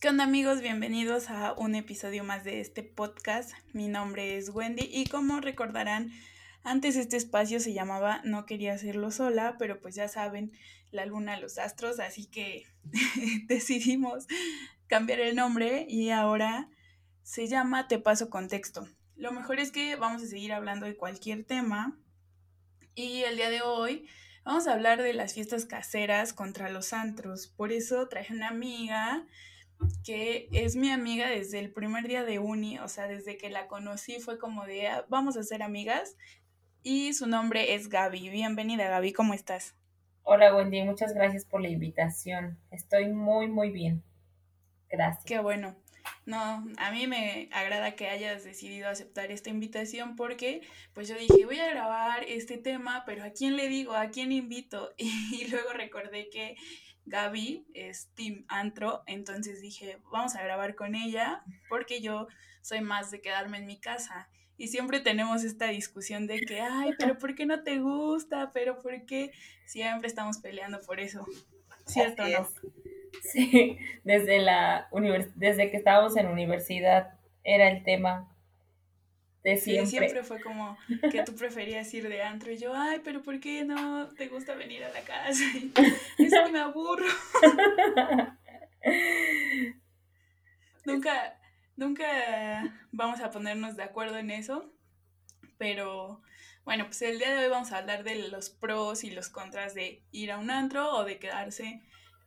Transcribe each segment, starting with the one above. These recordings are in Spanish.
¿Qué onda amigos? Bienvenidos a un episodio más de este podcast. Mi nombre es Wendy y como recordarán, antes este espacio se llamaba No quería hacerlo sola, pero pues ya saben, la luna, los astros, así que decidimos cambiar el nombre y ahora se llama Te paso contexto. Lo mejor es que vamos a seguir hablando de cualquier tema y el día de hoy vamos a hablar de las fiestas caseras contra los antros. Por eso traje una amiga que es mi amiga desde el primer día de uni, o sea, desde que la conocí fue como de, ah, vamos a ser amigas. Y su nombre es Gaby. Bienvenida, Gaby, ¿cómo estás? Hola, Wendy, muchas gracias por la invitación. Estoy muy, muy bien. Gracias. Qué bueno. No, a mí me agrada que hayas decidido aceptar esta invitación porque pues yo dije, voy a grabar este tema, pero ¿a quién le digo? ¿A quién invito? Y luego recordé que Gaby es Team Antro, entonces dije, vamos a grabar con ella porque yo soy más de quedarme en mi casa. Y siempre tenemos esta discusión de que, ay, pero ¿por qué no te gusta? Pero ¿por qué? Siempre estamos peleando por eso. ¿Cierto o no? Sí, desde, la desde que estábamos en universidad era el tema siempre. Sí, siempre fue como que tú preferías ir de antro y yo, ay, pero ¿por qué no te gusta venir a la casa? Es que me aburro. nunca, nunca vamos a ponernos de acuerdo en eso, pero bueno, pues el día de hoy vamos a hablar de los pros y los contras de ir a un antro o de quedarse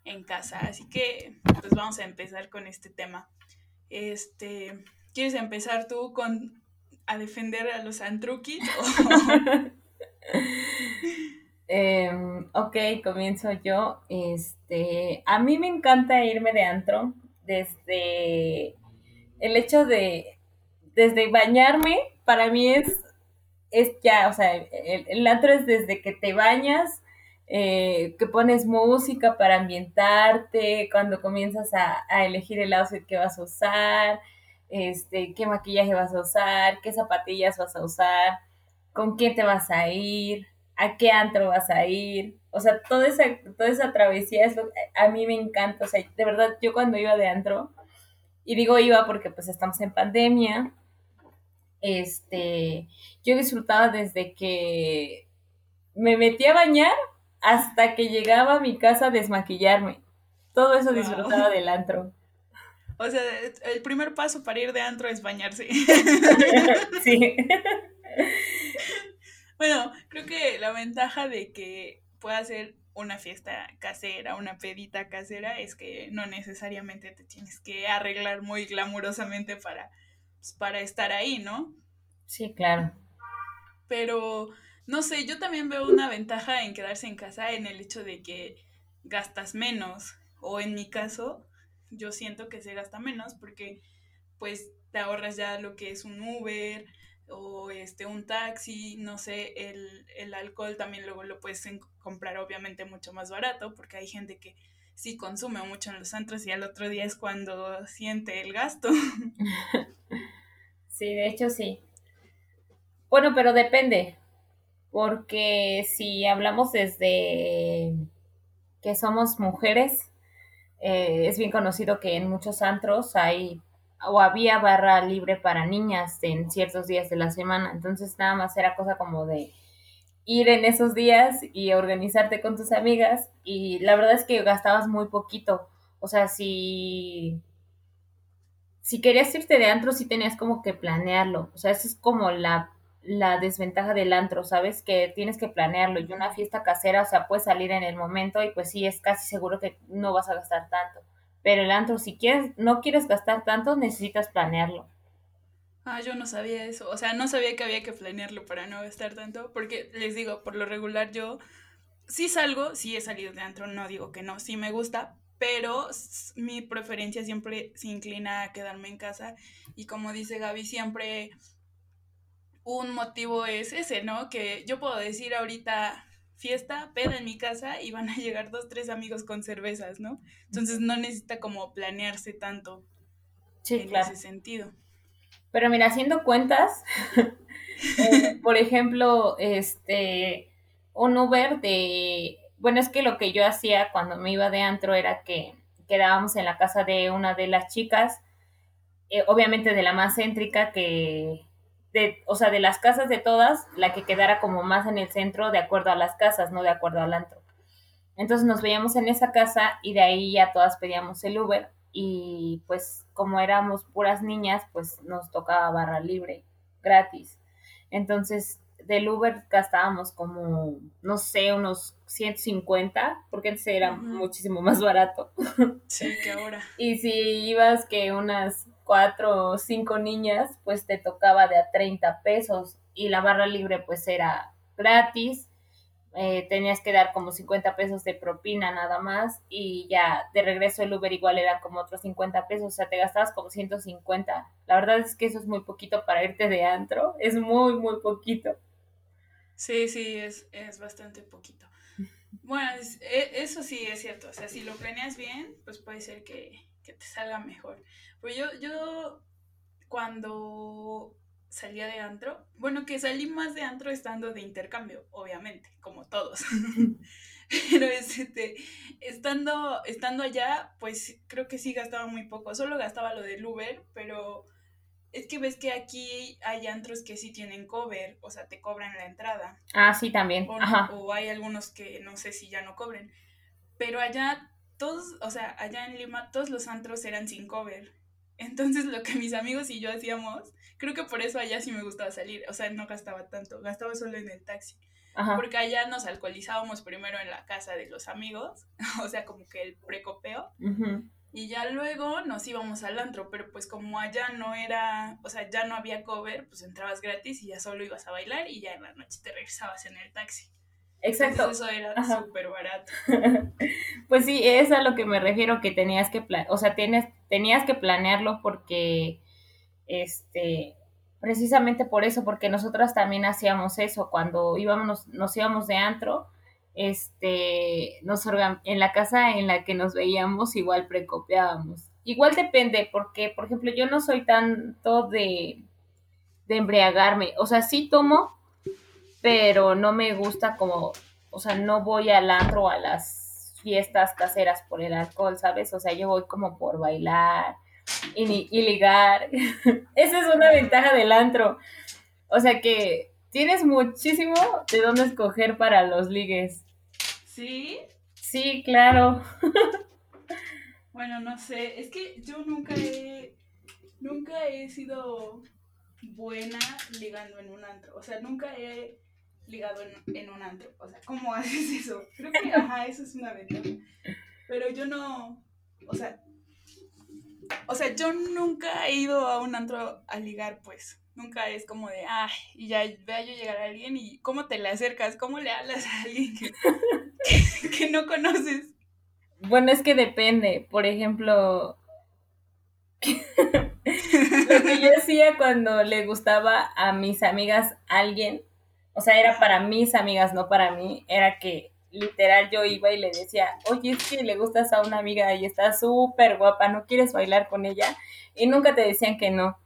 en casa. Así que, pues vamos a empezar con este tema. Este, ¿quieres empezar tú con a defender a los antrukis? Em, ok, comienzo yo. Este, a mí me encanta irme de antro desde el hecho de, desde bañarme, para mí es, es ya, o sea, el, antro es desde que te bañas, eh, que pones música para ambientarte, cuando comienzas a, a elegir el outfit que vas a usar, este, qué maquillaje vas a usar, qué zapatillas vas a usar, con quién te vas a ir, a qué antro vas a ir. O sea, toda esa, toda esa travesía es lo que a mí me encanta. O sea, de verdad, yo cuando iba de antro, y digo iba porque pues estamos en pandemia, este, yo disfrutaba desde que me metí a bañar hasta que llegaba a mi casa a desmaquillarme. Todo eso disfrutaba del antro. O sea, el primer paso para ir de antro es bañarse. sí. Bueno, creo que la ventaja de que pueda ser una fiesta casera, una pedita casera, es que no necesariamente te tienes que arreglar muy glamurosamente para, pues, para estar ahí, ¿no? Sí, claro. Pero, no sé, yo también veo una ventaja en quedarse en casa en el hecho de que gastas menos, o en mi caso, yo siento que se gasta menos porque pues te ahorras ya lo que es un Uber o este un taxi, no sé, el, alcohol también luego lo puedes comprar obviamente mucho más barato porque hay gente que sí consume mucho en los antros y al otro día es cuando siente el gasto. Sí, de hecho sí. Bueno, pero depende, porque si hablamos desde que somos mujeres, eh, es bien conocido que en muchos antros hay o había barra libre para niñas en ciertos días de la semana. Entonces nada más era cosa como de ir en esos días y organizarte con tus amigas y la verdad es que gastabas muy poquito. O sea, si, si querías irte de antro, sí tenías como que planearlo. O sea, eso es como la la desventaja del antro, ¿sabes? Que tienes que planearlo y una fiesta casera, o sea, puede salir en el momento y pues sí, es casi seguro que no vas a gastar tanto. Pero el antro, si quieres, no quieres gastar tanto, necesitas planearlo. Ah, yo no sabía eso. O sea, no sabía que había que planearlo para no gastar tanto. Porque les digo, por lo regular yo sí salgo, sí he salido de antro, no digo que no, sí me gusta, pero mi preferencia siempre se inclina a quedarme en casa. Y como dice Gaby, siempre un motivo es ese, ¿no? Que yo puedo decir ahorita fiesta, peda en mi casa y van a llegar dos, tres amigos con cervezas, ¿no? Entonces no necesita como planearse tanto sí, en ese sentido. Pero mira, haciendo cuentas, eh, por ejemplo, este, un Uber de, bueno, es que lo que yo hacía cuando me iba de antro era que quedábamos en la casa de una de las chicas, eh, obviamente de la más céntrica que, de, o sea, de las casas de todas, la que quedara como más en el centro de acuerdo a las casas, no de acuerdo al antro. Entonces nos veíamos en esa casa y de ahí ya todas pedíamos el Uber y pues como éramos puras niñas, pues nos tocaba barra libre, gratis. Entonces del Uber gastábamos como, no sé, unos 150, porque antes era muchísimo más barato. Sí, que ahora. y si ibas que unas cuatro o cinco niñas, pues te tocaba de a 30 pesos y la barra libre pues era gratis. Eh, tenías que dar como 50 pesos de propina nada más y ya de regreso el Uber igual era como otros 50 pesos, o sea, te gastabas como 150. La verdad es que eso es muy poquito para irte de antro, es muy, muy poquito. Sí, sí, es, es bastante poquito. Bueno, e, eso sí es cierto. O sea, si lo planeas bien, pues puede ser que, te salga mejor. Pero yo, yo cuando salía de antro, bueno, que salí más de antro estando de intercambio, obviamente, como todos. Pero este, estando, estando allá, pues creo que sí gastaba muy poco. Solo gastaba lo del Uber, pero es que ves que aquí hay antros que sí tienen cover, o sea, te cobran la entrada. Ah, sí, también. O, Ajá. o hay algunos que no sé si ya no cobren. Pero allá todos, o sea, allá en Lima todos los antros eran sin cover. Entonces lo que mis amigos y yo hacíamos, creo que por eso allá sí me gustaba salir, o sea, no gastaba tanto, gastaba solo en el taxi. Ajá. Porque allá nos alcoholizábamos primero en la casa de los amigos, o sea, como que el precopeo. Uh y ya luego nos íbamos al antro, pero pues como allá no era, o sea, ya no había cover, pues entrabas gratis y ya solo ibas a bailar y ya en la noche te regresabas en el taxi. Exacto. eso era súper barato. pues sí, es a lo que me refiero que tenías que, o sea, tienes, tenías que planearlo porque, este, precisamente por eso, porque nosotras también hacíamos eso, cuando íbamos, nos íbamos de antro, este, nos en la casa en la que nos veíamos igual precopiábamos. Igual depende, porque, por ejemplo, yo no soy tanto de, de embriagarme. O sea, sí tomo, pero no me gusta como, o sea, no voy al antro a las fiestas caseras por el alcohol, ¿sabes? O sea, yo voy como por bailar y, y ligar. Esa es una ventaja del antro. O sea que tienes muchísimo de dónde escoger para los ligues. ¿Sí? Sí, claro. bueno, no sé, es que yo nunca he, nunca he sido buena ligando en un antro, o sea, nunca he ligado en, un antro, o sea, ¿cómo haces eso? Creo que, ajá, eso es una ventaja, pero yo no, o sea, o sea, yo nunca he ido a un antro a ligar, pues. Nunca es como de, ay, y ya vea yo llegar a alguien y cómo te le acercas, cómo le hablas a alguien que, que, no conoces. Bueno, es que depende. Por ejemplo, lo que yo hacía cuando le gustaba a mis amigas alguien, o sea, era para mis amigas, no para mí, era que literal yo iba y le decía, oye, es que le gustas a una amiga y está súper guapa, ¿no quieres bailar con ella? Y nunca te decían que no.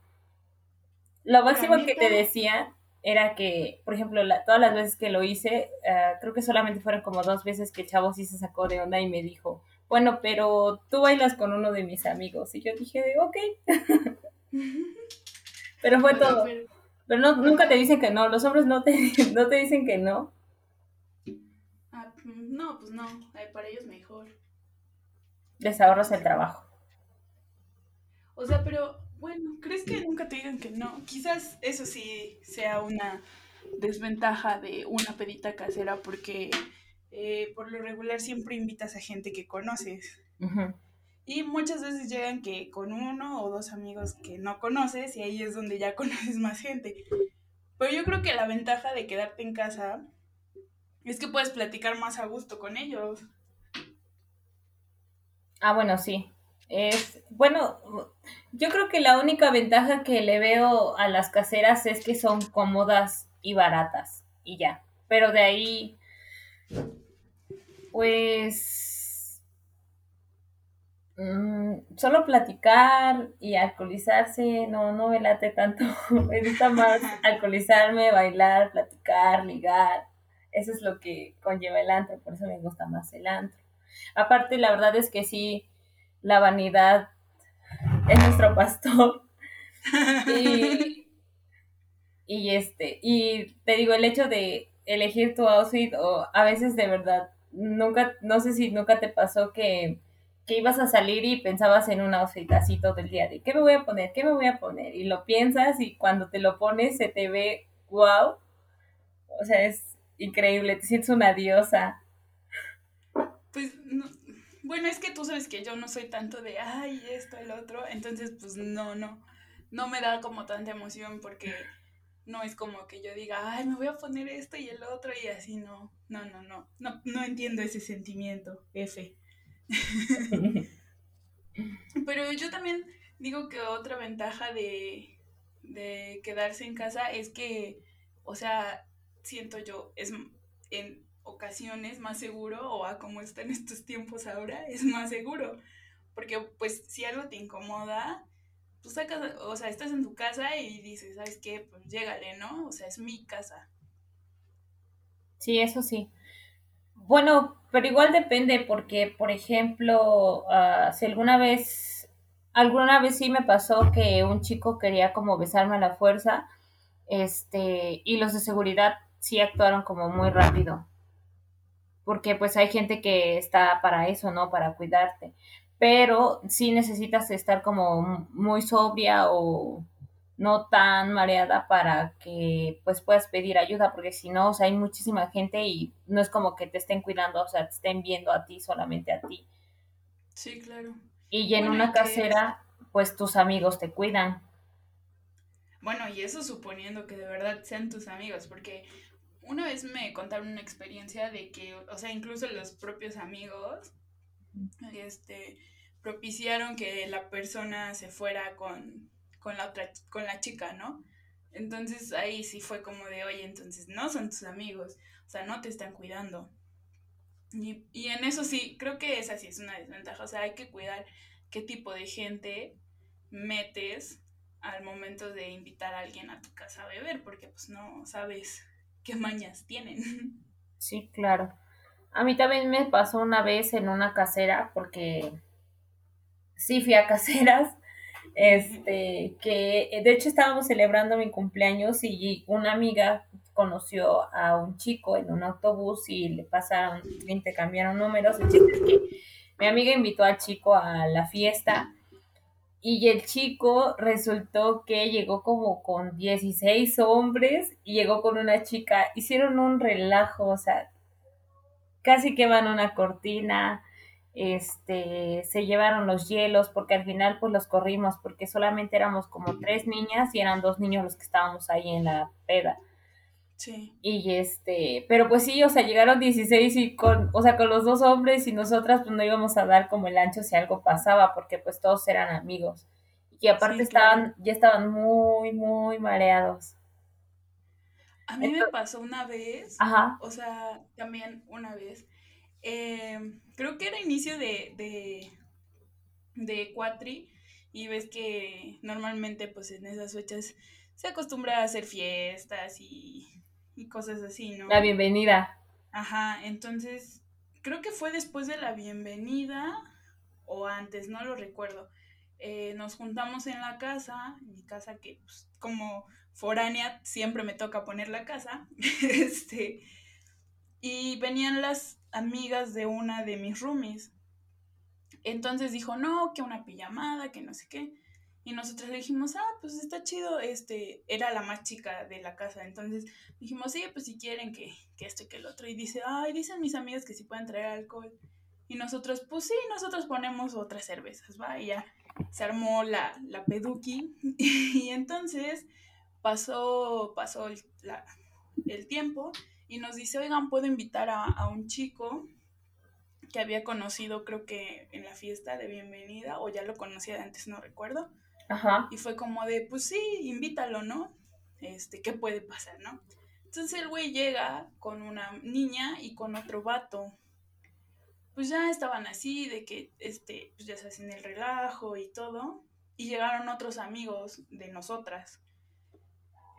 Lo máximo que te decía era que, por ejemplo, todas las veces que lo hice, eh, creo que solamente fueron como dos veces que Chavo sí se sacó de onda y me dijo, bueno, pero tú bailas con uno de mis amigos. Y yo dije, ok. pero fue todo. Pero no, nunca te dicen que no, los hombres no te, no te dicen que no. Ah, no, pues no, para ellos mejor. Les ahorras el trabajo. O sea, pero bueno, ¿crees que nunca te digan que no? Quizás eso sí sea una desventaja de una pedita casera porque eh, por lo regular siempre invitas a gente que conoces. Y muchas veces llegan que con uno o dos amigos que no conoces y ahí es donde ya conoces más gente. Pero yo creo que la ventaja de quedarte en casa es que puedes platicar más a gusto con ellos. Ah, bueno, sí. Es, bueno, yo creo que la única ventaja que le veo a las caseras es que son cómodas y baratas y ya. Pero de ahí, pues, mm, solo platicar y alcoholizarse, no, no me late tanto. me gusta más alcoholizarme, bailar, platicar, ligar. Eso es lo que conlleva el antro, por eso me gusta más el antro. Aparte, la verdad es que sí, la vanidad es nuestro pastor. y, y este, y te digo, el hecho de elegir tu outfit o a veces de verdad, nunca, no sé si nunca te pasó que, que ibas a salir y pensabas en un outfit así todo el día, de qué me voy a poner, qué me voy a poner, y lo piensas y cuando te lo pones se te ve wow, o sea, es increíble, te sientes una diosa. Pues no, bueno, es que tú sabes que yo no soy tanto de, ay, esto, el otro, entonces pues no, no, no me da como tanta emoción porque no es como que yo diga, ay, me voy a poner esto y el otro y así, no, no, no, no, no, no entiendo ese sentimiento, F. Pero yo también digo que otra ventaja de, de quedarse en casa es que, o sea, siento yo, es en ocasiones más seguro o a como está en estos tiempos ahora, es más seguro. Porque pues si algo te incomoda, tú sacas, o sea, estás en tu casa y dices, ¿sabes qué? Pues llégale, ¿no? O sea, es mi casa. Sí, eso sí. Bueno, pero igual depende porque, por ejemplo, uh, si alguna vez, alguna vez sí me pasó que un chico quería como besarme a la fuerza, este, y los de seguridad sí actuaron como muy rápido. Porque pues hay gente que está para eso, ¿no? Para cuidarte pero sí necesitas estar como muy sobria o no tan mareada para que pues puedas pedir ayuda, porque si no, o sea, hay muchísima gente y no es como que te estén cuidando, o sea, te estén viendo a ti, solamente a ti. Sí, claro. Y en una casera, pues tus amigos te cuidan. Bueno, y eso suponiendo que de verdad sean tus amigos, porque una vez me contaron una experiencia de que, o sea, incluso los propios amigos este, propiciaron que la persona se fuera con, con la otra, con la chica, ¿no? Entonces ahí sí fue como de, oye, entonces no son tus amigos, o sea, no te están cuidando. Y, y en eso sí, creo que esa sí es una desventaja, o sea, hay que cuidar qué tipo de gente metes al momento de invitar a alguien a tu casa a beber, porque pues no sabes qué mañas tienen. Sí, claro. A mí también me pasó una vez en una casera, porque sí fui a caseras, este, que de hecho estábamos celebrando mi cumpleaños y una amiga conoció a un chico en un autobús y le pasaron, le intercambiaron números. El es que mi amiga invitó al chico a la fiesta y el chico resultó que llegó como con 16 hombres y llegó con una chica. Hicieron un relajo, o sea, casi queman una cortina, este, se llevaron los hielos, porque al final pues los corrimos, porque solamente éramos como tres niñas y eran dos niños los que estábamos ahí en la peda. Sí. Y este, pero pues sí, o sea, llegaron 16 y con, o sea, con los dos hombres y nosotras pues no íbamos a dar como el ancho si algo pasaba, porque pues todos eran amigos. Y aparte estaban, ya estaban muy, muy mareados. A mí me pasó una vez, Ajá. o sea, también una vez, eh, creo que era inicio de, de, de Cuatri, y ves que normalmente pues en esas fechas se acostumbra a hacer fiestas y, y cosas así, ¿no? La bienvenida. Ajá, entonces creo que fue después de la bienvenida o antes, no lo recuerdo. Eh, nos juntamos en la casa, en mi casa que pues, como foránea siempre me toca poner la casa, este, y venían las amigas de una de mis roomies. Entonces dijo, no, que una pijamada, que no sé qué. Y nosotros le dijimos, ah, pues está chido, este, era la más chica de la casa. Entonces dijimos, sí, pues si quieren que, que esto y que el otro. Y dice, ay, dicen mis amigas que si pueden traer alcohol. Y nosotros, pues sí, nosotros ponemos otras cervezas, ¿va? Y ya se armó la, la peduki. y entonces pasó, pasó el, el, tiempo y nos dice, oigan, puedo invitar a, a, un chico que había conocido, creo que en la fiesta de bienvenida, o ya lo conocía de antes, no recuerdo. Ajá. Y fue como de, pues sí, invítalo, ¿no? Este, ¿qué puede pasar, no? Entonces el güey llega con una niña y con otro vato pues ya estaban así, de que, este, pues ya se hacen el relajo y todo, y llegaron otros amigos de nosotras.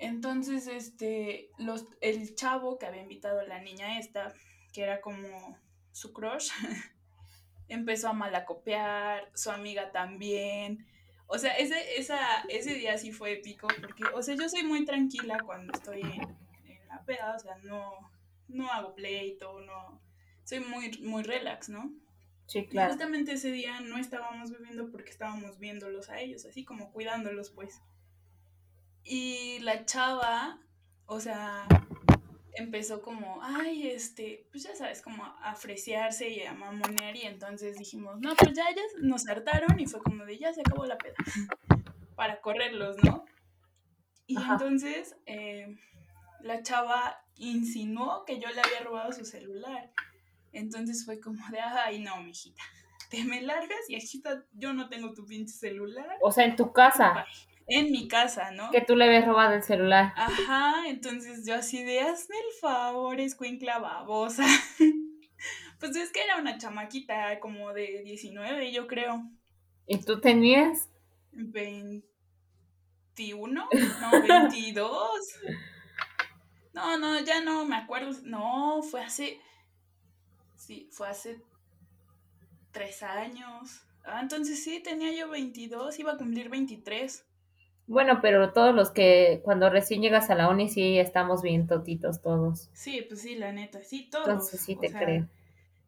Entonces, este, los, el chavo que había invitado a la niña esta, que era como su crush, empezó a malacopiar, su amiga también. O sea, ese, esa, ese día sí fue épico porque, o sea, yo soy muy tranquila cuando estoy en, la peda, o sea, no, no hago pleito, no, soy muy, muy relax, ¿no? Sí, claro. justamente ese día no estábamos bebiendo porque estábamos viéndolos a ellos, así como cuidándolos, pues. Y la chava, o sea, empezó como, ay, este, pues ya sabes, como a freciarse y a mamonear y entonces dijimos, no, pues ya, ya nos hartaron y fue como de, ya se acabó la peda, para correrlos, ¿no? Y entonces eh, la chava insinuó que yo le había robado su celular. Entonces fue como de, ay, no, mijita, te me largas y aquí yo no tengo tu pinche celular. O sea, en tu casa en mi casa, ¿no? Que tú le habías robado el celular. Ajá, entonces yo así de, hazme el favor, escuincla babosa. pues es que era una chamaquita como de 19, yo creo. ¿Y tú tenías? 21, no, 22. No, no, ya no me acuerdo. No, fue hace, sí, fue hace tres años. Ah, entonces sí, tenía yo 22, iba a cumplir 23. Bueno, pero todos los que cuando recién llegas a la uni sí estamos bien totitos todos. Sí, pues sí, la neta, sí, todos. Entonces sí te creo.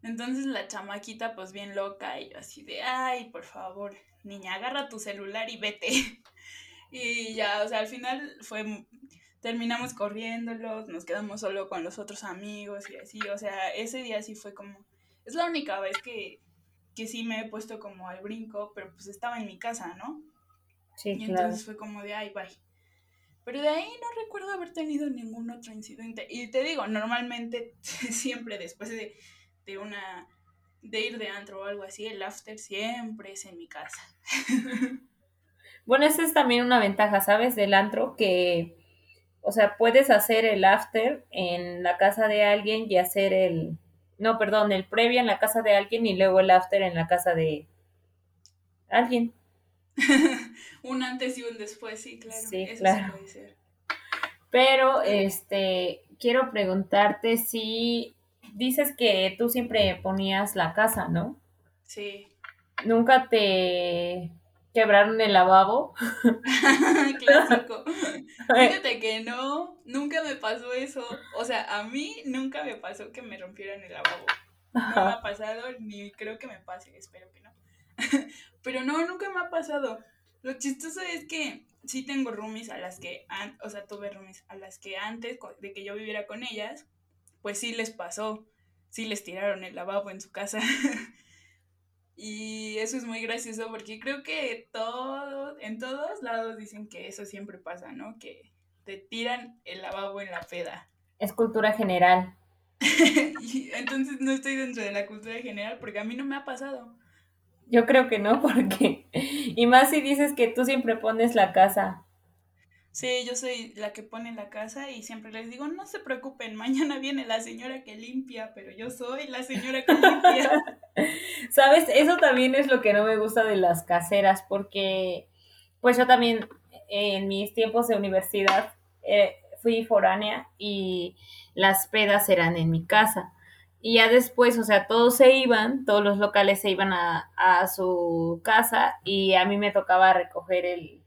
Entonces la chamaquita pues bien loca y yo así de, ay, por favor, niña, agarra tu celular y vete. y ya, o sea, al final fue, terminamos corriéndolos, nos quedamos solo con los otros amigos y así, o sea, ese día sí fue como, es la única vez que, que sí me he puesto como al brinco, pero pues estaba en mi casa, ¿no? Y entonces fue como de, ay, bye. Pero de ahí no recuerdo haber tenido ningún otro incidente. Y te digo, normalmente siempre después de, de una de ir de antro o algo así, el after siempre es en mi casa. Bueno, esa es también una ventaja, ¿sabes? Del antro que, o sea, puedes hacer el after en la casa de alguien y hacer el, no, perdón, el previo en la casa de alguien y luego el after en la casa de alguien. un antes y un después, sí, claro. Sí, claro. puede ser. Pero, este, quiero preguntarte si dices que tú siempre ponías la casa, ¿no? Sí. ¿Nunca te quebraron el lavabo? Clásico. Fíjate que no, nunca me pasó eso. O sea, a mí nunca me pasó que me rompieran el lavabo. No me ha pasado, ni creo que me pase, espero que. Pero no, nunca me ha pasado. Lo chistoso es que sí tengo roomies a las que, o sea, tuve roomies a las que antes de que yo viviera con ellas, pues sí les pasó, sí les tiraron el lavabo en su casa. y eso es muy gracioso porque creo que todo, en todos lados dicen que eso siempre pasa, ¿no? Que te tiran el lavabo en la peda. Es cultura general. entonces no estoy dentro de la cultura general porque a mí no me ha pasado. Yo creo que no, porque. Y más si dices que tú siempre pones la casa. Sí, yo soy la que pone la casa y siempre les digo, no se preocupen, mañana viene la señora que limpia, pero yo soy la señora que limpia. Sabes, eso también es lo que no me gusta de las caseras, porque pues yo también en mis tiempos de universidad eh, fui foránea y las pedas eran en mi casa. Y ya después, o sea, todos se iban, todos los locales se iban a, a su casa y a mí me tocaba recoger el,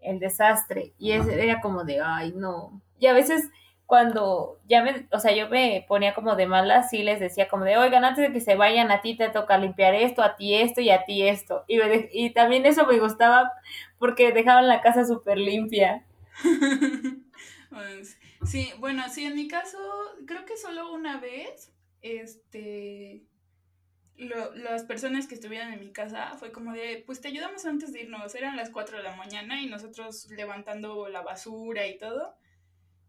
el desastre. Y era como de, ay, no. Y a veces cuando ya me, o sea, yo me ponía como de malas, sí les decía como de, oigan, antes de que se vayan, a ti te toca limpiar esto, a ti esto y a ti esto. Y, y también eso me gustaba porque dejaban la casa súper limpia. sí, bueno, sí, en mi caso, creo que solo una vez este, las personas que estuvieran en mi casa fue como de, pues te ayudamos antes de irnos, eran las 4 de la mañana y nosotros levantando la basura y todo.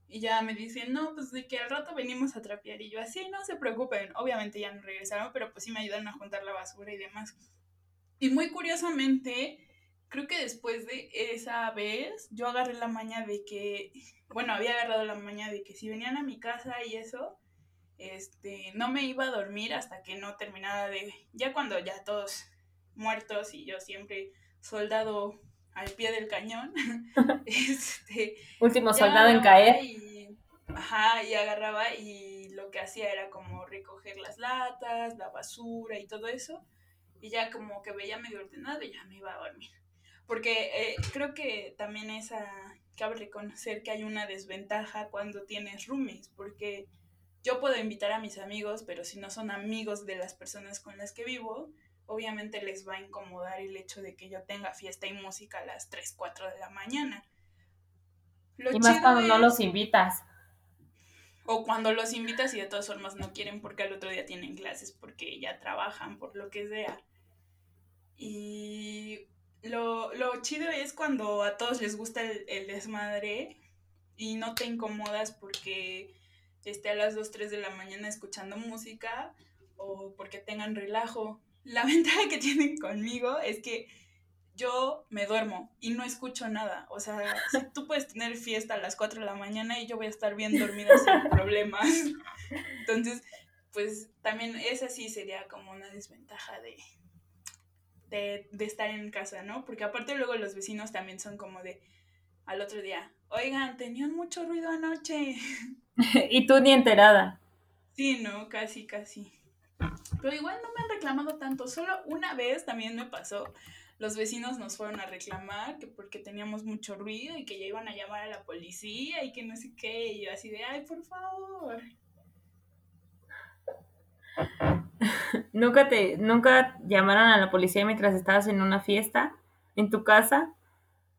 Y ya me dicen, no, pues de que al rato venimos a trapear. Y yo, así, no se preocupen. Obviamente ya no regresaron, pero pues sí me ayudaron a juntar la basura y demás. Y muy curiosamente, creo que después de esa vez, yo agarré la maña de que, bueno, había agarrado la maña de que si venían a mi casa y eso, este, no me iba a dormir hasta que no terminara de, ya cuando ya todos muertos y yo siempre soldado al pie del cañón, este, último soldado en caer. Y, ajá, y agarraba y lo que hacía era como recoger las latas, la basura y todo eso, y ya como que veía medio ordenado y ya me iba a dormir. Porque eh, creo que también esa, cabe reconocer que hay una desventaja cuando tienes roomies, porque yo puedo invitar a mis amigos, pero si no son amigos de las personas con las que vivo, obviamente les va a incomodar el hecho de que yo tenga fiesta y música a las 3, 4 de la mañana. y más cuando no los invitas. O cuando los invitas y de todas formas no quieren porque al otro día tienen clases, porque ya trabajan, por lo que sea. Y lo, chido es cuando a todos les gusta el, desmadre y no te incomodas porque esté a las 2, 3 de la mañana escuchando música o porque tengan relajo. La ventaja que tienen conmigo es que yo me duermo y no escucho nada. O sea, tú puedes tener fiesta a las 4 de la mañana y yo voy a estar bien dormida sin problemas. Entonces, pues también esa sí sería como una desventaja de, de, de, estar en casa, ¿no? Porque aparte luego los vecinos también son como de al otro día, oigan, tenían mucho ruido anoche. y tú ni enterada. Sí, no, casi, casi. Pero igual no me han reclamado tanto, solo una vez también me pasó los vecinos nos fueron a reclamar que porque teníamos mucho ruido y que ya iban a llamar a la policía y que no sé qué, y yo así de, ay, por favor. ¿Nunca te, nunca llamaron a la policía mientras estabas en una fiesta en tu casa?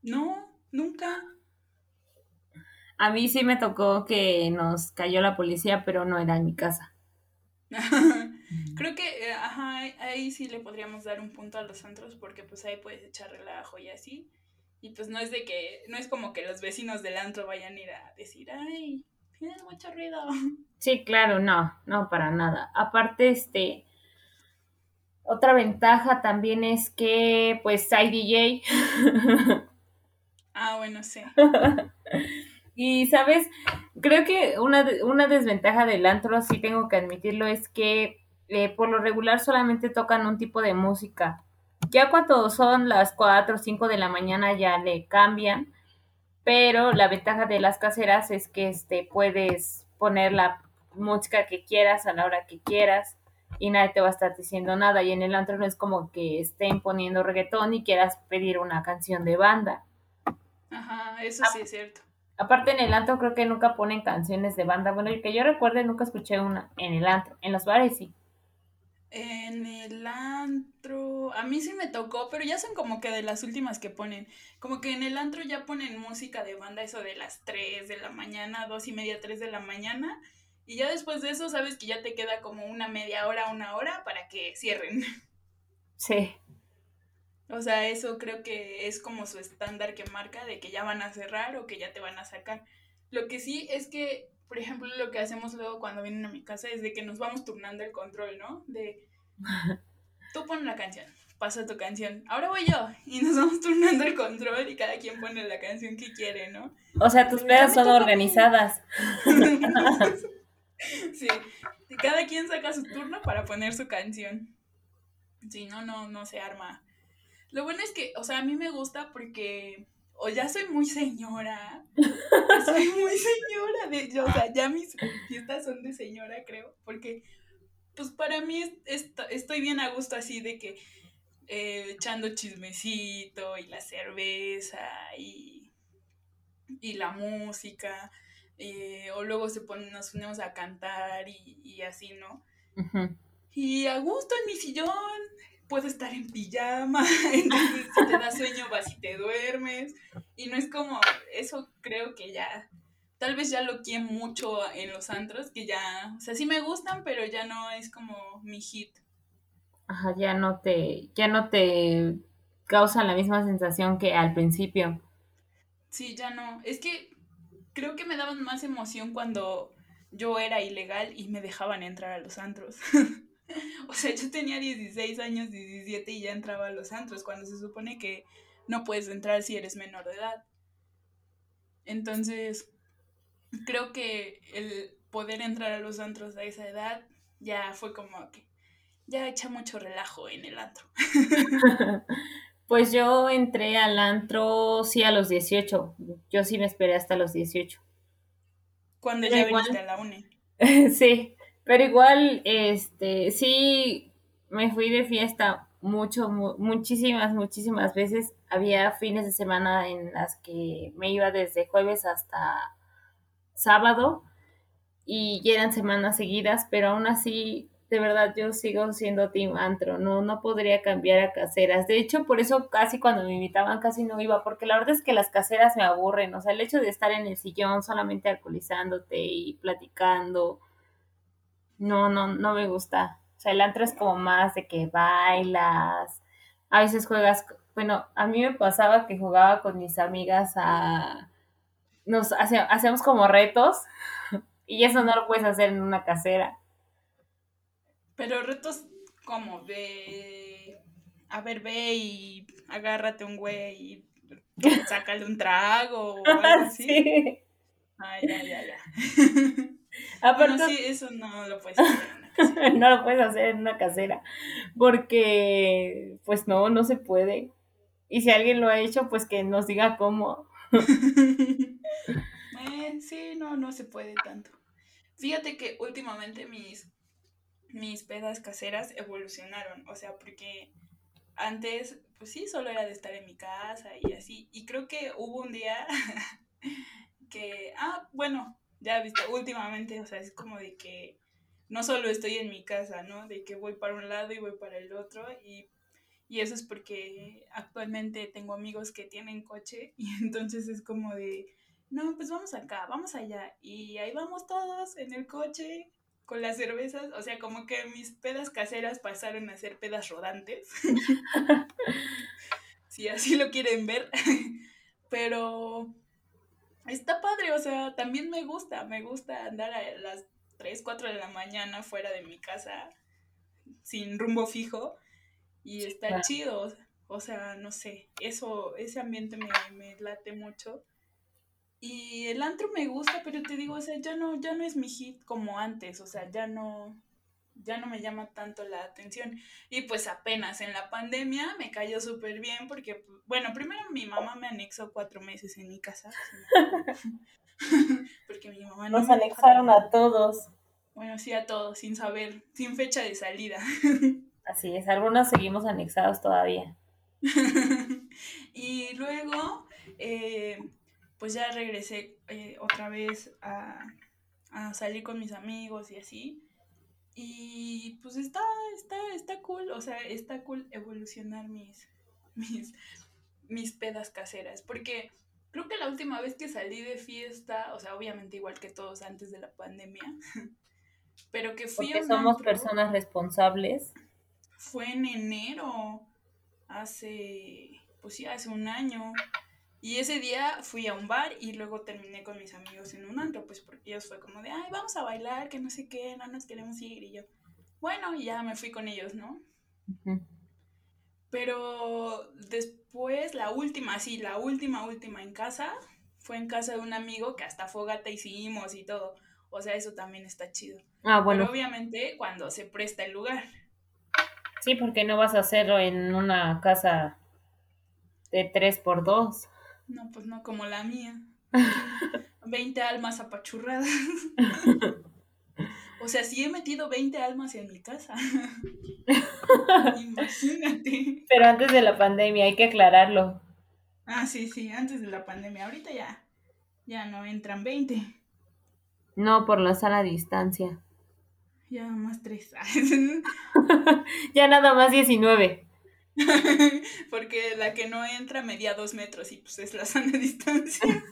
No, nunca. A mí sí me tocó que nos cayó la policía, pero no era en mi casa. Creo que, eh, ajá, ahí sí le podríamos dar un punto a los antros porque pues ahí puedes echar relajo y así. Y pues no es de que, no es como que los vecinos del antro vayan a ir a decir, ay, tienes mucho ruido. Sí, claro, no, no, para nada. Aparte, este, otra ventaja también es que pues hay DJ. ah, bueno, sí. Y, ¿sabes? Creo que una, una desventaja del antro, sí tengo que admitirlo, es que eh, por lo regular solamente tocan un tipo de música. Ya cuando son las 4 o 5 de la mañana ya le cambian, pero la ventaja de las caseras es que este, puedes poner la música que quieras a la hora que quieras y nadie te va a estar diciendo nada. Y en el antro no es como que estén poniendo reggaetón y quieras pedir una canción de banda. Ajá, eso sí es cierto. Aparte en el antro creo que nunca ponen canciones de banda. Bueno, y que yo recuerde nunca escuché una en el antro. En los bares sí. En el antro, a mí sí me tocó, pero ya son como que de las últimas que ponen. Como que en el antro ya ponen música de banda, eso de las 3 de la mañana, dos y media, 3 de la mañana. Y ya después de eso, sabes que ya te queda como una media hora, una hora para que cierren. Sí. O sea, eso creo que es como su estándar que marca de que ya van a cerrar o que ya te van a sacar. Lo que sí es que, por ejemplo, lo que hacemos luego cuando vienen a mi casa es de que nos vamos turnando el control, ¿no? De tú pones la canción, pasa tu canción, ahora voy yo. Y nos vamos turnando el control y cada quien pone la canción que quiere, ¿no? O sea, tus pedas son organizadas. sí, cada quien saca su turno para poner su canción. Si no, no, no se arma lo bueno es que, o sea, a mí me gusta porque o ya soy muy señora, soy muy señora, de, yo, o sea, ya mis fiestas son de señora, creo, porque pues para mí estoy bien a gusto así de que eh, echando chismecito y la cerveza y, y la música, eh, o luego se ponen, nos ponemos a cantar y, y así, ¿no? Y a gusto en mi sillón, puedo estar en pijama, entonces si te da sueño vas y te duermes. Y no es como, eso creo que ya, tal vez ya lo quiero mucho en los antros, que ya, o sea, sí me gustan, pero ya no es como mi hit. Ajá, ya no te, ya no te causa la misma sensación que al principio. Sí, ya no. Es que creo que me daban más emoción cuando yo era ilegal y me dejaban entrar a los antros. O sea, yo tenía 16 años, 17 y ya entraba a los antros, cuando se supone que no puedes entrar si eres menor de edad. Entonces, creo que el poder entrar a los antros a esa edad ya fue como que ya echa mucho relajo en el antro. Pues yo entré al antro sí a los 18. Yo sí me esperé hasta los 18. Cuando ya viniste a la uni. sí, pero igual, este, sí, me fui de fiesta mucho, muchísimas, muchísimas veces. Había fines de semana en las que me iba desde jueves hasta sábado y eran semanas seguidas, pero aún así, de verdad, yo sigo siendo team antro, no, no podría cambiar a caseras. De hecho, por eso casi cuando me invitaban casi no iba, porque la verdad es que las caseras me aburren, o sea, el hecho de estar en el sillón solamente alcoholizándote y platicando, no, no, no me gusta. O sea, el antro es como más de que bailas, a veces juegas, bueno, a mí me pasaba que jugaba con mis amigas a, nos hacíamos como retos y eso no lo puedes hacer en una casera. Pero retos como de, a ver, ve y agárrate un güey y sácale un trago o algo así. Sí. Ay, ya, ya, ya. Aparte, sí, eso no lo puedes hacer no lo puedes hacer en una casera, porque pues no, no se puede. Y si alguien lo ha hecho, pues que nos diga cómo. eh, sí, no, no se puede tanto. Fíjate que últimamente mis, mis pedas caseras evolucionaron, o sea, porque antes, pues sí, solo era de estar en mi casa y así. Y creo que hubo un día que, ah, bueno, ya viste, últimamente, o sea, es como de que no solo estoy en mi casa, ¿no? De que voy para un lado y voy para el otro y, eso es porque actualmente tengo amigos que tienen coche y entonces es como de, no, pues vamos acá, vamos allá y ahí vamos todos en el coche con las cervezas, o sea, como que mis pedas caseras pasaron a ser pedas rodantes. si así lo quieren ver. Pero está padre, o sea, también me gusta, me gusta andar a las 3, 4 de la mañana fuera de mi casa sin rumbo fijo y está chido, o sea, no sé, eso, ese ambiente me, me, late mucho. Y el antro me gusta, pero te digo, o sea, ya no, ya no es mi hit como antes, o sea, ya no, ya no me llama tanto la atención. Y pues apenas en la pandemia me cayó súper bien porque, bueno, primero mi mamá me anexó cuatro meses en mi casa. Porque mi mamá no Nos anexaron a todos. Bueno, sí, a todos, sin saber, sin fecha de salida. Así es, algunos seguimos anexados todavía. y luego, eh, pues ya regresé eh, otra vez a, a, salir con mis amigos y así. Y pues está, está, está cool, o sea, está cool evolucionar mis, mis, mis pedas caseras. Porque Creo que la última vez que salí de fiesta, o sea, obviamente igual que todos antes de la pandemia, pero que fui Porque somos personas responsables. Fue en enero, hace, pues sí, hace un año. Y ese día fui a un bar y luego terminé con mis amigos en un antro, pues porque ellos fue como de, ay, vamos a bailar, que no sé qué, no nos queremos ir. Y yo, bueno, y ya me fui con ellos, ¿no? Pero después, la última, sí, la última, última en casa, fue en casa de un amigo que hasta fogata hicimos y todo. O sea, eso también está chido. Ah, bueno. Pero obviamente cuando se presta el lugar. Sí, porque no vas a hacerlo en una casa de tres por dos. No, pues no como la mía. Veinte almas apachurradas. O sea, sí he metido 20 almas en mi casa. Imagínate. Pero antes de la pandemia, hay que aclararlo. Ah, sí, sí, antes de la pandemia. Ahorita ya, ya no entran 20. No, por la sala a distancia. Ya más 3. ya nada más 19. Porque la que no entra medía 2 metros y pues es la sana distancia.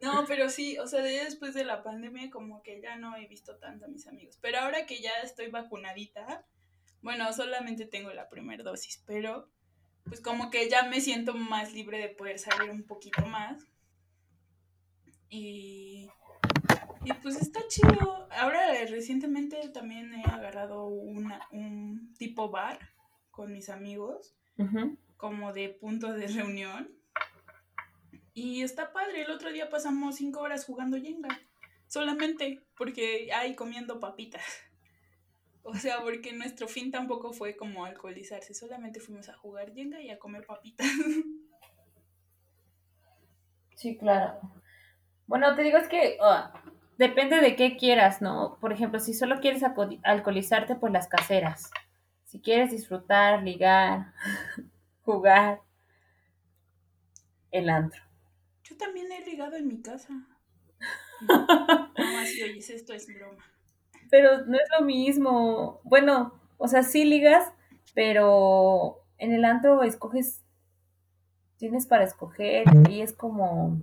No, pero sí, o sea, después de la pandemia como que ya no he visto tanto a mis amigos. Pero ahora que ya estoy vacunadita, bueno, solamente tengo la primera dosis, pero pues como que ya me siento más libre de poder salir un poquito más. Y, y pues está chido. Ahora recientemente también he agarrado una, un tipo bar con mis amigos, como de punto de reunión. Y está padre, el otro día pasamos cinco horas jugando Jenga. Solamente porque hay comiendo papitas. O sea, porque nuestro fin tampoco fue como alcoholizarse, solamente fuimos a jugar Jenga y a comer papitas. Sí, claro. Bueno, te digo, es que ah, depende de qué quieras, ¿no? Por ejemplo, si solo quieres alcoholizarte, pues las caseras. Si quieres disfrutar, ligar, jugar, el antro. Yo también he ligado en mi casa. No, así oyes, esto es broma. Pero no es lo mismo. Bueno, o sea, sí ligas, pero en el antro escoges, tienes para escoger y es como,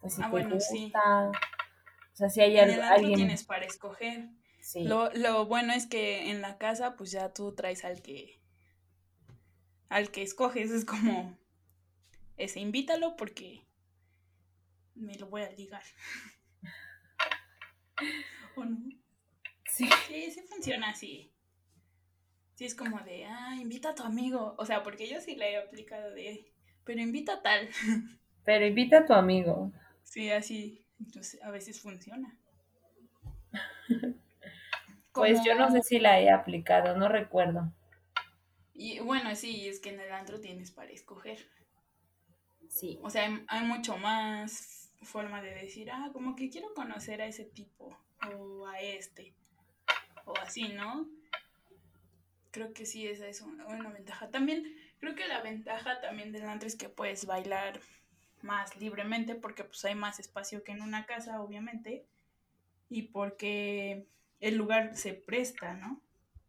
pues si Ah, te bueno, gusta. sí. O sea, si hay En al- el antro alguien. tienes para escoger. Sí. Lo, lo bueno es que en la casa, pues ya tú traes al que. al que escoges. Es como. Ese, invítalo porque. me lo voy a ligar. ¿O no? Sí. Sí, sí funciona así. Sí, es como de, ah, invita a tu amigo. O sea, porque yo sí le he aplicado de, pero invita a tal. Pero invita a tu amigo. Sí, así. Entonces, a veces funciona. Pues yo no sé si la he aplicado, no recuerdo. Y bueno, sí, es que en el antro tienes para escoger. Sí. O sea, hay, hay mucho más forma de decir, ah, como que quiero conocer a ese tipo o a este o así, ¿no? Creo que sí, esa es una, una ventaja. También, creo que la ventaja también del antro es que puedes bailar más libremente porque pues hay más espacio que en una casa, obviamente, y porque el lugar se presta, ¿no?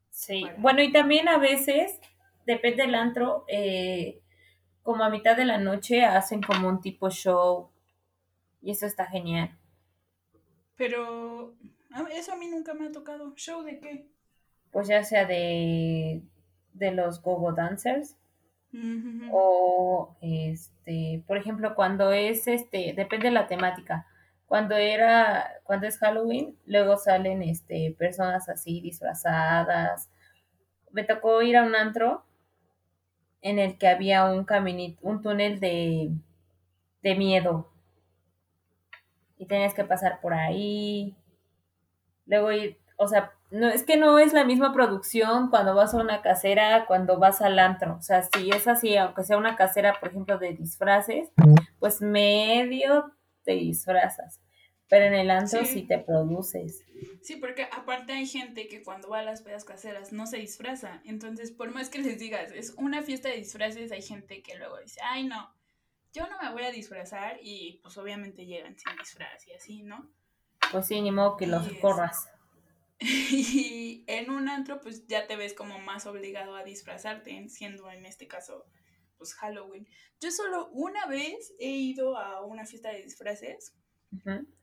Sí. Para- Bueno, y también a veces, depende del antro, eh, como a mitad de la noche hacen como un tipo show. Y eso está genial. Pero a- eso a mí nunca me ha tocado. ¿Show de qué? Pues ya sea de, de los gogo dancers o este, por ejemplo, cuando es este, depende de la temática. Cuando era, cuando es Halloween, luego salen este personas así disfrazadas. Me tocó ir a un antro en el que había un caminito, un túnel de, de miedo. Y tenías que pasar por ahí. Luego ir, o sea, no, es que no es la misma producción cuando vas a una casera, cuando vas al antro. O sea, si es así, aunque sea una casera, por ejemplo, de disfraces, pues medio te disfrazas. Pero en el antro Sí. sí te produces. Sí, porque aparte hay gente que cuando va a las pedas caseras no se disfraza. Entonces, por más que les digas, es una fiesta de disfraces, hay gente que luego dice, ay, no, yo no me voy a disfrazar y pues obviamente llegan sin disfraz y así, ¿no? Pues sí, ni modo que los Y es- corras. Y en un antro, pues ya te ves como más obligado a disfrazarte, siendo en este caso, pues Halloween. Yo solo una vez he ido a una fiesta de disfraces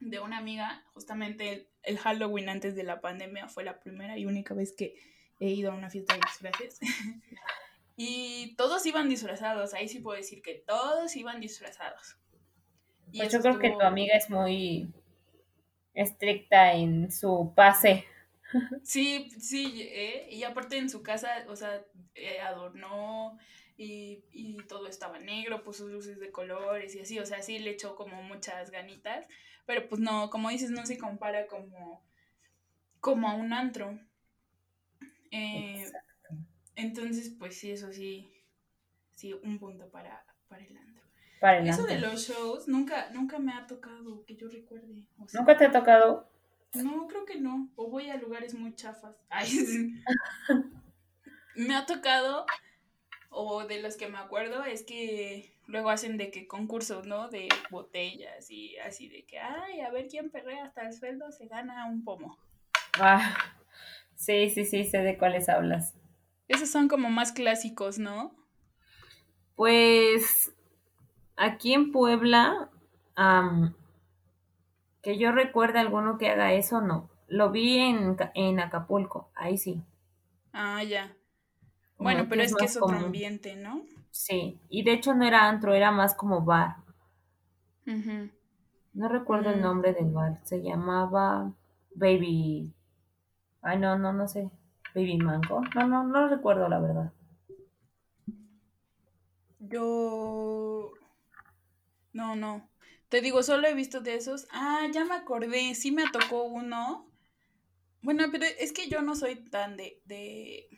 de una amiga, justamente el, el Halloween antes de la pandemia fue la primera y única vez que he ido a una fiesta de disfraces. y todos iban disfrazados, ahí sí puedo decir que todos iban disfrazados. Y Pues yo creo que tu amiga es muy estricta en su pase. Sí, sí, eh, y aparte en su casa, o sea, eh, adornó y, y todo estaba negro, puso luces de colores y así, o sea, sí le echó como muchas ganitas, pero pues no, como dices, no se compara como, como a un antro. Eh, entonces, pues sí, eso sí, sí, un punto para, para el antro. Para el Eso antro. de los shows nunca, nunca me ha tocado, que yo recuerde. o sea, ¿Nunca te ha tocado? no, creo que no. O voy a lugares muy chafas. Ay, sí. me ha tocado, o de los que me acuerdo, es que luego hacen de que concursos, ¿no? De botellas y así de que, ay, a ver quién perrea hasta el sueldo se gana un pomo. Ah, sí, sí, sí, sé de cuáles hablas. Esos son como más clásicos, ¿no? Pues aquí en Puebla, am, que yo recuerde alguno que haga eso, no. Lo vi en, en Acapulco, ahí sí. Ah, ya. Bueno, pero es que es otro común. ambiente, ¿no? Sí, y de hecho no era antro, era más como bar. No recuerdo el Mm. nombre del bar, se llamaba Baby... Ay, no, no, no sé. Baby Mango. No, no, no recuerdo la verdad. Yo... No, no. Te digo, solo he visto de esos. Ah, ya me acordé. Sí me tocó uno. Bueno, pero es que yo no soy tan de... de...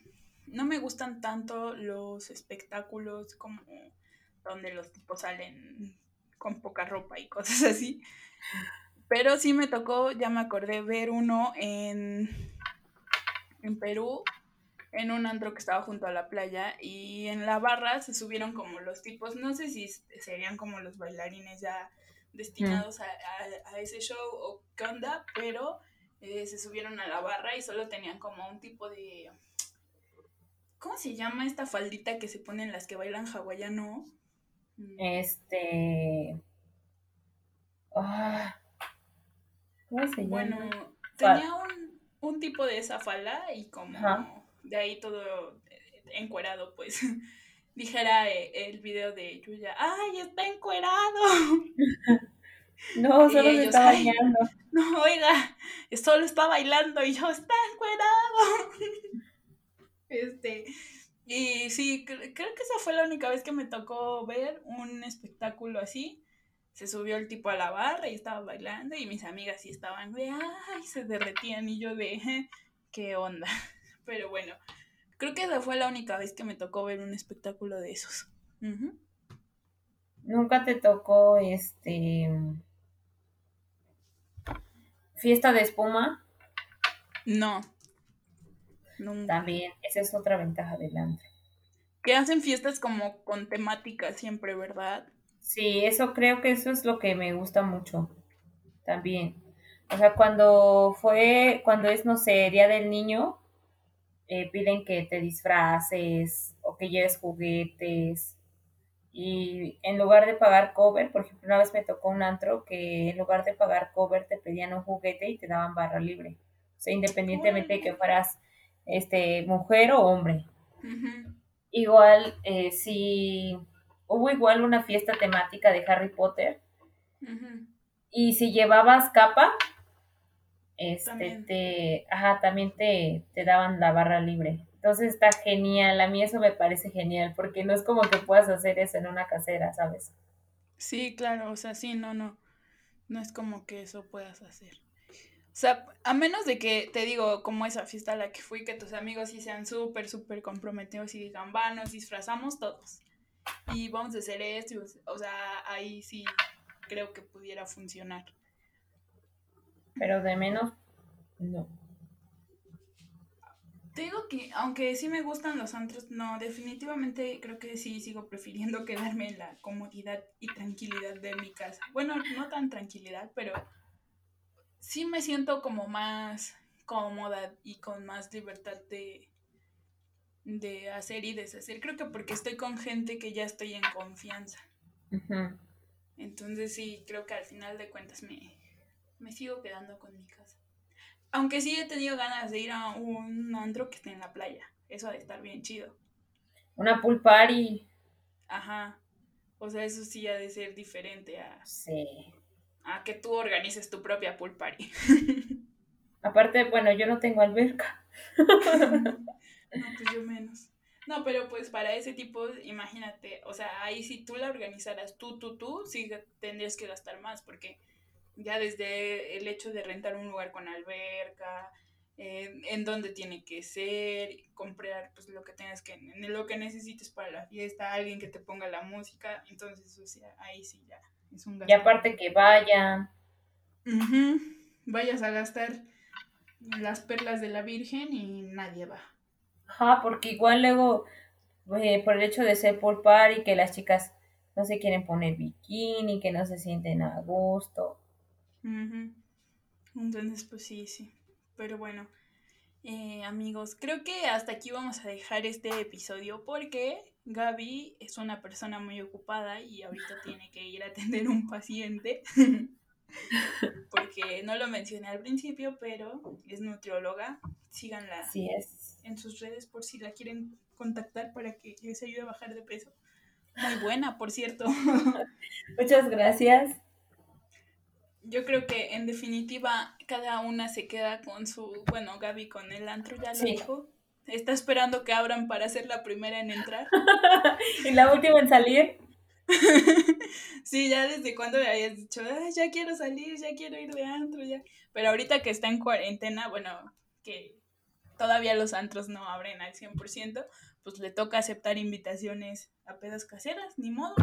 No me gustan tanto los espectáculos como donde los tipos salen con poca ropa y cosas así. Pero sí me tocó, ya me acordé, ver uno en, en Perú en un antro que estaba junto a la playa y en la barra se subieron como los tipos, no sé si serían como los bailarines ya destinados mm. a, ese show o qué onda, pero eh, se subieron a la barra y solo tenían como un tipo de... ¿Cómo se llama esta faldita que se ponen las que bailan hawaiano? Mm. Este... Ah, ¿Cómo se llama? Bueno, tenía un, un, tipo de esa falda y como de ahí todo encuerado, pues. Dijera eh, el video de Yuya, ¡ay, está encuerado! No, solo se está bailando. No, oiga, solo está bailando y yo, está encuerado. Este, y sí, creo que esa fue la única vez que me tocó ver un espectáculo así se subió el tipo a la barra y estaba bailando y mis amigas sí estaban de, ay, se derretían y yo de, ¿qué onda? Pero bueno, creo que esa fue la única vez que me tocó ver un espectáculo de esos. Nunca te tocó este fiesta de espuma. No. También, esa es otra ventaja del antro. Que hacen fiestas como con temática siempre, ¿verdad? Sí, eso creo que eso es lo que me gusta mucho también. O sea, cuando fue, cuando es, no sé, Día del Niño, eh, piden que te disfraces o que lleves juguetes. Y en lugar de pagar cover, por ejemplo, una vez me tocó un antro que en lugar de pagar cover te pedían un juguete y te daban barra libre. O sea, independientemente de que fueras este, mujer o hombre. Igual, eh, si hubo igual una fiesta temática de Harry Potter. Y si llevabas capa, este, también. te, ajá, también te, te daban la barra libre. Entonces está genial, a mí eso me parece genial, porque no es como que puedas hacer eso en una casera, ¿sabes? Sí, claro, o sea, sí, no, no, no es como que eso puedas hacer. O sea, a menos de que, te digo, como esa fiesta a la que fui, que tus amigos sí sean súper, súper comprometidos y digan, va, nos disfrazamos todos y vamos a hacer esto, o sea, ahí sí creo que pudiera funcionar. Pero de menos, no. Te digo que, aunque sí me gustan los antros, no, definitivamente creo que sí sigo prefiriendo quedarme en la comodidad y tranquilidad de mi casa. Bueno, no tan tranquilidad, pero sí me siento como más cómoda y con más libertad de, de hacer y deshacer. Creo que porque estoy con gente que ya estoy en confianza. Entonces sí, creo que al final de cuentas me, me sigo quedando con mi casa. Aunque sí he tenido ganas de ir a un andro que esté en la playa. Eso ha de estar bien chido. Una pool party. Ajá. O sea, eso sí ha de ser diferente a... Sí. A que tú organices tu propia pool party. Aparte, bueno, yo no tengo alberca. No, pues yo menos. No, pero pues para ese tipo, imagínate, o sea, ahí si tú la organizaras tú, tú, tú, sí tendrías que gastar más, porque ya desde el hecho de rentar un lugar con alberca, eh, en dónde tiene que ser, comprar pues lo que tengas que, lo que necesites para la fiesta, alguien que te ponga la música, entonces, o sea, ahí sí ya es un gasto. Y aparte que vayan. Vayas a gastar las perlas de la Virgen y nadie va. Ajá, porque igual luego, eh, por el hecho de ser por y que las chicas no se quieren poner bikini, que no se sienten a gusto. Entonces, pues sí, sí. Pero bueno, eh, amigos, creo que hasta aquí vamos a dejar este episodio porque Gaby es una persona muy ocupada y ahorita tiene que ir a atender un paciente. porque no lo mencioné al principio, pero es nutrióloga. Síganla. Sí es en sus redes por si la quieren contactar para que les ayude a bajar de peso. Muy buena, por cierto. Muchas gracias. Yo creo que en definitiva cada una se queda con su, bueno, Gaby con el antro ya lo dijo. Está esperando que abran para ser la primera en entrar. y la última en salir. sí, ya desde cuando le habías dicho, ya quiero salir, ya quiero ir de antro, ya. Pero ahorita que está en cuarentena, bueno, que todavía los antros no abren al 100%, pues le toca aceptar invitaciones a pedas caseras, ni modo.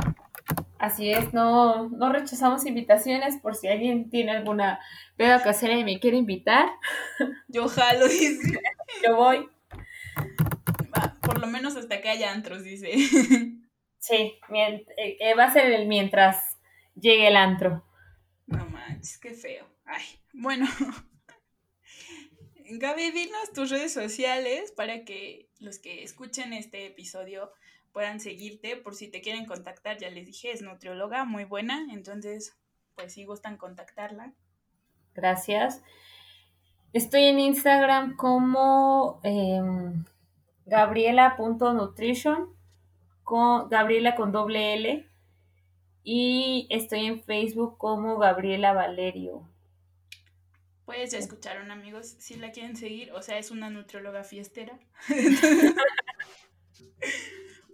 Así es, no, no rechazamos invitaciones por si alguien tiene alguna peda casera y me quiere invitar. Yo jalo, dice. Yo voy. Lo menos hasta que haya antros, dice. Sí, eh, va a ser el mientras llegue el antro. No manches, qué feo. Ay, bueno. Gaby, dinos tus redes sociales para que los que escuchen este episodio puedan seguirte por si te quieren contactar. Ya les dije, es nutrióloga muy buena, entonces, pues si gustan contactarla. Gracias. Estoy en Instagram como eh, gabriela.nutrition, con Gabriela con doble L. Y estoy en Facebook como Gabriela Valerio. Pues ya escucharon amigos, si la quieren seguir, o sea, es una nutrióloga fiestera.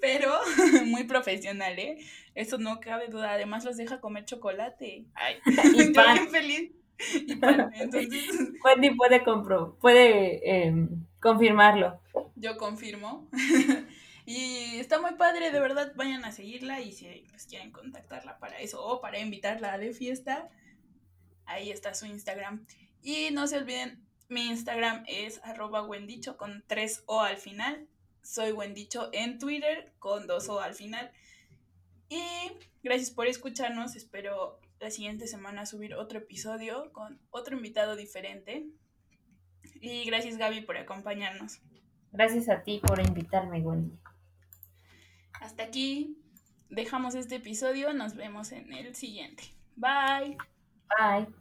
pero muy profesional, ¿eh? Eso no cabe duda. Además los deja comer chocolate. Ay, y bien feliz. Y. Entonces... Wendy puede, compro puede em, confirmarlo. Yo confirmo. y está muy padre, de verdad, vayan a seguirla y si pues, quieren contactarla para eso o para invitarla de fiesta, ahí está su Instagram. Y no se olviden, mi Instagram es arroba wendicho con tres O al final soy Wendicho en Twitter con dos O al final. Y gracias por escucharnos. Espero la siguiente semana subir otro episodio con otro invitado diferente. Y gracias Gaby por acompañarnos. Gracias a ti por invitarme, Wendy. Hasta aquí dejamos este episodio. Nos vemos en el siguiente. Bye. Bye.